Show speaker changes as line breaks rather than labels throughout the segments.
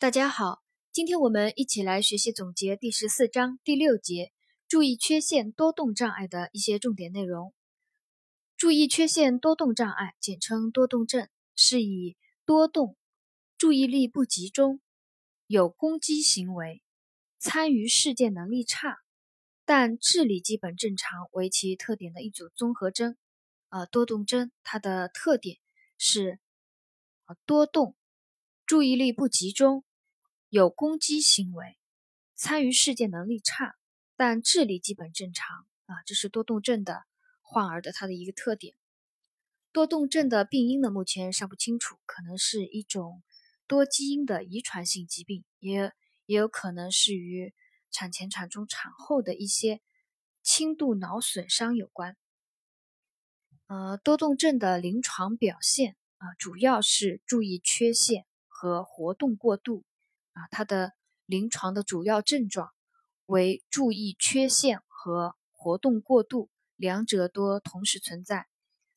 大家好，今天我们一起来学习总结第十四章第六节注意缺陷多动障碍的一些重点内容。注意缺陷多动障碍，简称多动症，是以多动、注意力不集中、有攻击行为、参与事件能力差，但智力基本正常为其特点的一组综合征。啊，多动症它的特点是啊多动、注意力不集中。有攻击行为，参与事件能力差，但智力基本正常啊，这是多动症的患儿的他的一个特点。多动症的病因呢，目前尚不清楚，可能是一种多基因的遗传性疾病，也也有可能是与产前、产中、产后的一些轻度脑损伤有关。呃，多动症的临床表现啊，主要是注意缺陷和活动过度。啊，它的临床的主要症状为注意缺陷和活动过度，两者多同时存在，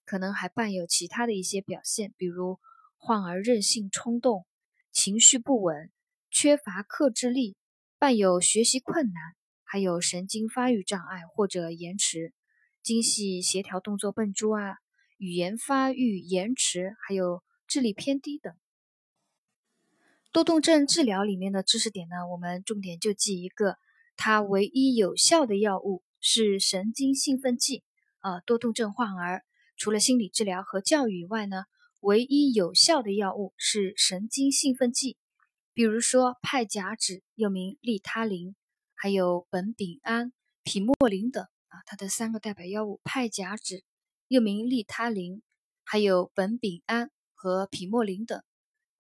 可能还伴有其他的一些表现，比如患儿任性冲动、情绪不稳、缺乏克制力，伴有学习困难，还有神经发育障碍或者延迟、精细协调动作笨拙啊、语言发育延迟，还有智力偏低等。多动症治疗里面的知识点呢，我们重点就记一个，它唯一有效的药物是神经兴奋剂。呃，多动症患儿除了心理治疗和教育以外呢，唯一有效的药物是神经兴奋剂，比如说派甲酯，又名利他林，还有苯丙胺、匹莫林等啊，它的三个代表药物，派甲酯又名利他林，还有苯丙胺和匹莫林等，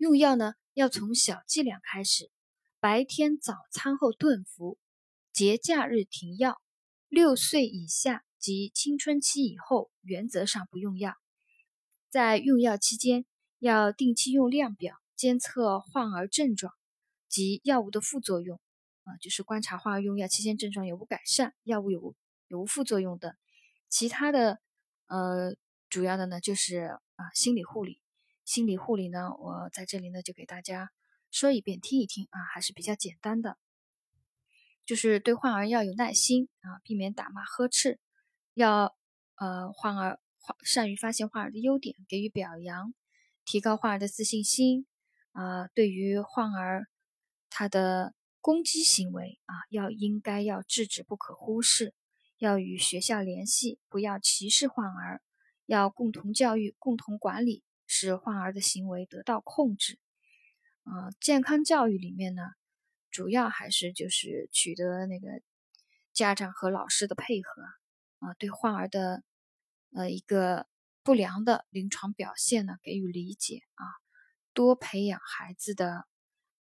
用药呢。要从小剂量开始，白天早餐后顿服，节假日停药。六岁以下及青春期以后，原则上不用药。在用药期间，要定期用量表监测患儿症状及药物的副作用。啊，就是观察患儿用药期间症状有无改善，药物有无有无副作用等。其他的，呃，主要的呢就是啊心理护理。心理护理呢，我在这里呢就给大家说一遍，听一听啊，还是比较简单的。就是对患儿要有耐心啊，避免打骂呵斥，要呃患儿善于发现患儿的优点，给予表扬，提高患儿的自信心啊。对于患儿他的攻击行为啊，要应该要制止，不可忽视，要与学校联系，不要歧视患儿，要共同教育，共同管理。使患儿的行为得到控制，啊，健康教育里面呢，主要还是就是取得那个家长和老师的配合，啊，对患儿的呃一个不良的临床表现呢给予理解，啊，多培养孩子的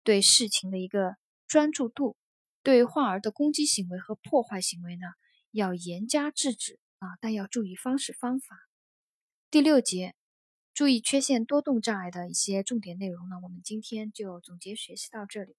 对事情的一个专注度，对患儿的攻击行为和破坏行为呢要严加制止，啊，但要注意方式方法。第六节。注意缺陷多动障碍的一些重点内容呢，我们今天就总结学习到这里。